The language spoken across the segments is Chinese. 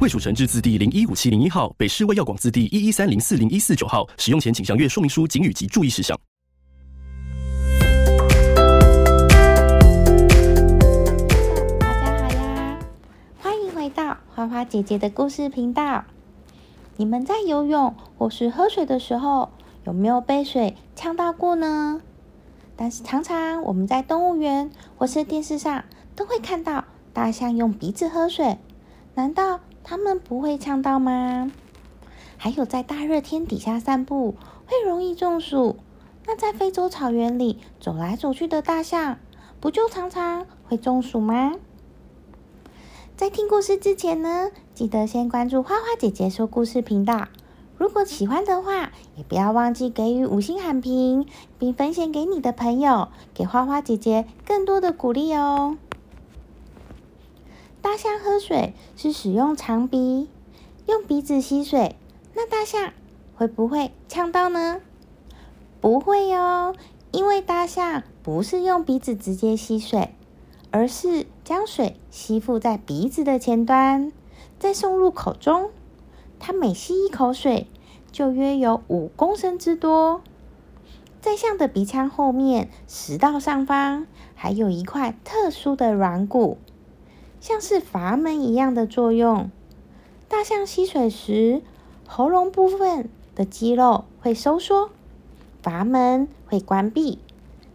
卫蜀成字字第零一五七零一号，北市卫药广字第一一三零四零一四九号。使用前请详阅说明书、警语及注意事项。大家好呀，欢迎回到花花姐姐的故事频道。你们在游泳或是喝水的时候，有没有被水呛到过呢？但是常常我们在动物园或是电视上都会看到大象用鼻子喝水，难道他们不会呛到吗？还有在大热天底下散步会容易中暑，那在非洲草原里走来走去的大象，不就常常会中暑吗？在听故事之前呢，记得先关注花花姐姐说故事频道。如果喜欢的话，也不要忘记给予五星好评，并分享给你的朋友，给花花姐姐更多的鼓励哦。大象喝水是使用长鼻，用鼻子吸水。那大象会不会呛到呢？不会哦，因为大象不是用鼻子直接吸水。而是将水吸附在鼻子的前端，再送入口中。它每吸一口水，就约有五公升之多。在象的鼻腔后面食道上方，还有一块特殊的软骨，像是阀门一样的作用。大象吸水时，喉咙部分的肌肉会收缩，阀门会关闭，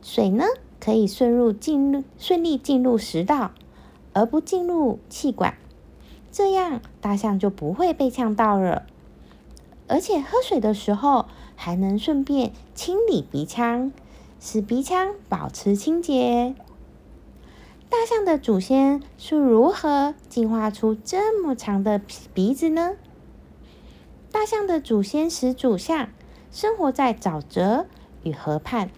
水呢？可以顺入进入顺利进入食道，而不进入气管，这样大象就不会被呛到了。而且喝水的时候还能顺便清理鼻腔，使鼻腔保持清洁。大象的祖先是如何进化出这么长的鼻子呢？大象的祖先始祖象生活在沼泽与河畔。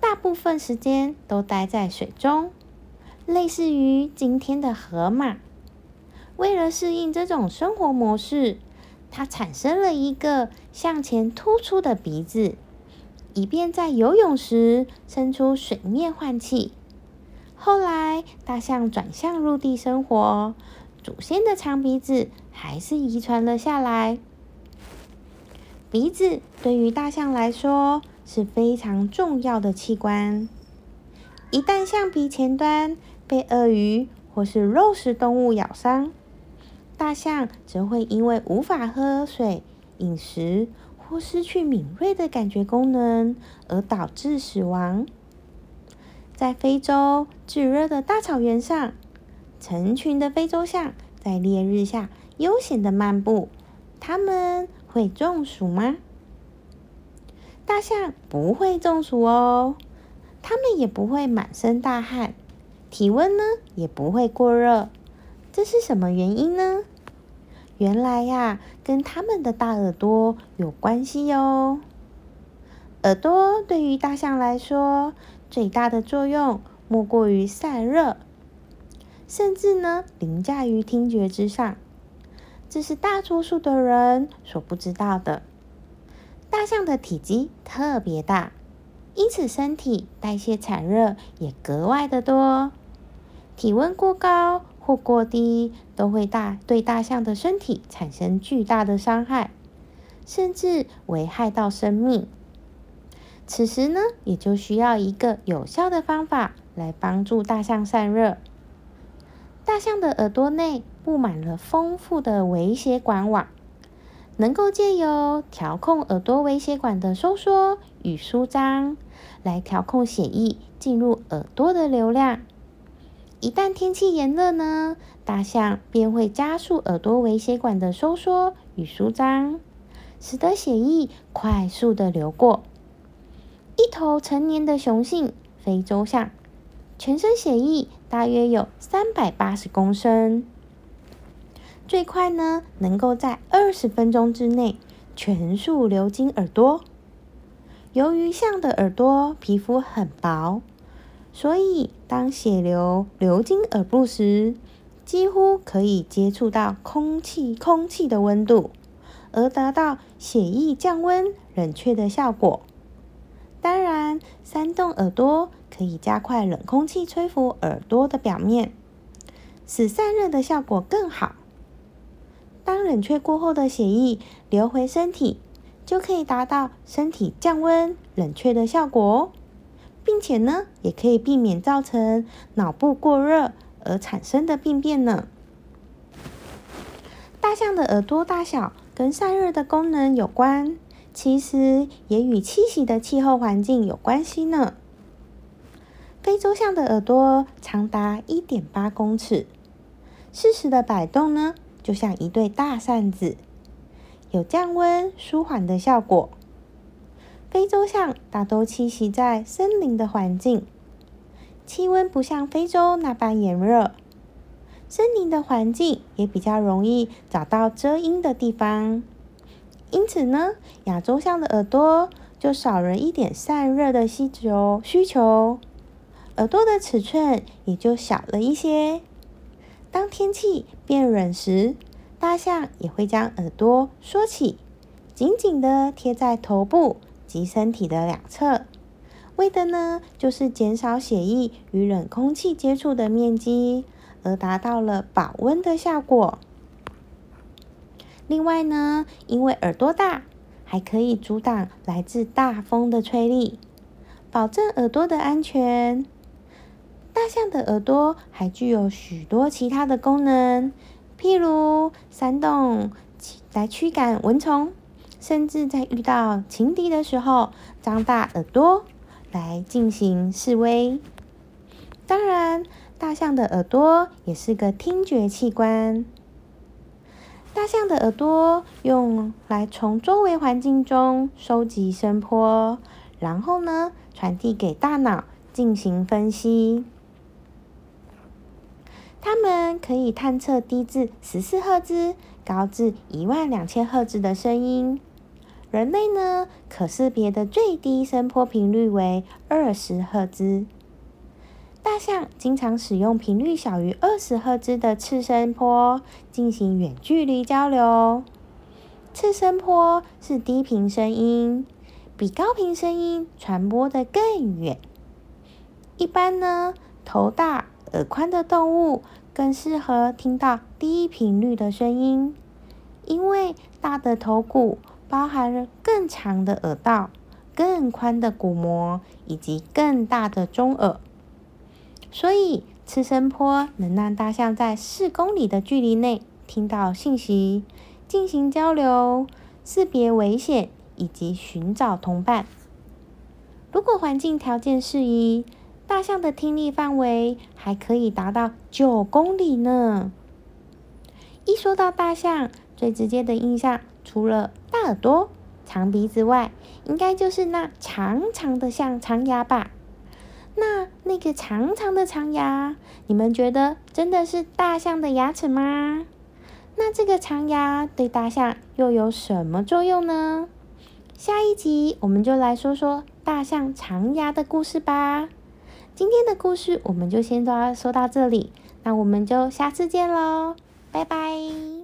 大部分时间都待在水中，类似于今天的河马。为了适应这种生活模式，它产生了一个向前突出的鼻子，以便在游泳时伸出水面换气。后来，大象转向陆地生活，祖先的长鼻子还是遗传了下来。鼻子对于大象来说，是非常重要的器官。一旦象鼻前端被鳄鱼或是肉食动物咬伤，大象则会因为无法喝水、饮食或失去敏锐的感觉功能而导致死亡。在非洲炙热的大草原上，成群的非洲象在烈日下悠闲的漫步，它们会中暑吗？大象不会中暑哦，它们也不会满身大汗，体温呢也不会过热，这是什么原因呢？原来呀，跟它们的大耳朵有关系哦。耳朵对于大象来说，最大的作用莫过于散热，甚至呢凌驾于听觉之上，这是大多数的人所不知道的。大象的体积特别大，因此身体代谢产热也格外的多。体温过高或过低都会大对大象的身体产生巨大的伤害，甚至危害到生命。此时呢，也就需要一个有效的方法来帮助大象散热。大象的耳朵内布满了丰富的微血管网。能够借由调控耳朵微血管的收缩与舒张，来调控血液进入耳朵的流量。一旦天气炎热呢，大象便会加速耳朵微血管的收缩与舒张，使得血液快速的流过。一头成年的雄性非洲象，全身血液大约有三百八十公升。最快呢，能够在二十分钟之内全数流经耳朵。由于象的耳朵皮肤很薄，所以当血流流经耳部时，几乎可以接触到空气，空气的温度，而达到血液降温、冷却的效果。当然，扇动耳朵可以加快冷空气吹拂耳朵的表面，使散热的效果更好。当冷却过后的血液流回身体。就可以达到身体降温、冷却的效果，并且呢，也可以避免造成脑部过热而产生的病变呢。大象的耳朵大小跟散热的功能有关，其实也与栖息的气候环境有关系呢。非洲象的耳朵长达一点八公尺，适时的摆动呢，就像一对大扇子。有降温舒缓的效果。非洲象大多栖息在森林的环境，气温不像非洲那般炎热，森林的环境也比较容易找到遮阴的地方。因此呢，亚洲象的耳朵就少了一点散热的需求，需求耳朵的尺寸也就小了一些。当天气变冷时，大象也会将耳朵缩起，紧紧的贴在头部及身体的两侧，为的呢就是减少血液与冷空气接触的面积，而达到了保温的效果。另外呢，因为耳朵大，还可以阻挡来自大风的吹力，保证耳朵的安全。大象的耳朵还具有许多其他的功能。譬如扇动来驱赶蚊虫，甚至在遇到情敌的时候，张大耳朵来进行示威。当然，大象的耳朵也是个听觉器官。大象的耳朵用来从周围环境中收集声波，然后呢传递给大脑进行分析。它们可以探测低至十四赫兹、高至一万两千赫兹的声音。人类呢，可识别的最低声波频率为二十赫兹。大象经常使用频率小于二十赫兹的次声波进行远距离交流。次声波是低频声音，比高频声音传播的更远。一般呢，头大。耳宽的动物更适合听到低频率的声音，因为大的头骨包含了更长的耳道、更宽的鼓膜以及更大的中耳，所以次声波能让大象在四公里的距离内听到信息，进行交流、识别危险以及寻找同伴。如果环境条件适宜。大象的听力范围还可以达到九公里呢。一说到大象，最直接的印象，除了大耳朵、长鼻子外，应该就是那长长的像长牙吧？那那个长长的长牙，你们觉得真的是大象的牙齿吗？那这个长牙对大象又有什么作用呢？下一集我们就来说说大象长牙的故事吧。今天的故事我们就先说说到这里，那我们就下次见喽，拜拜。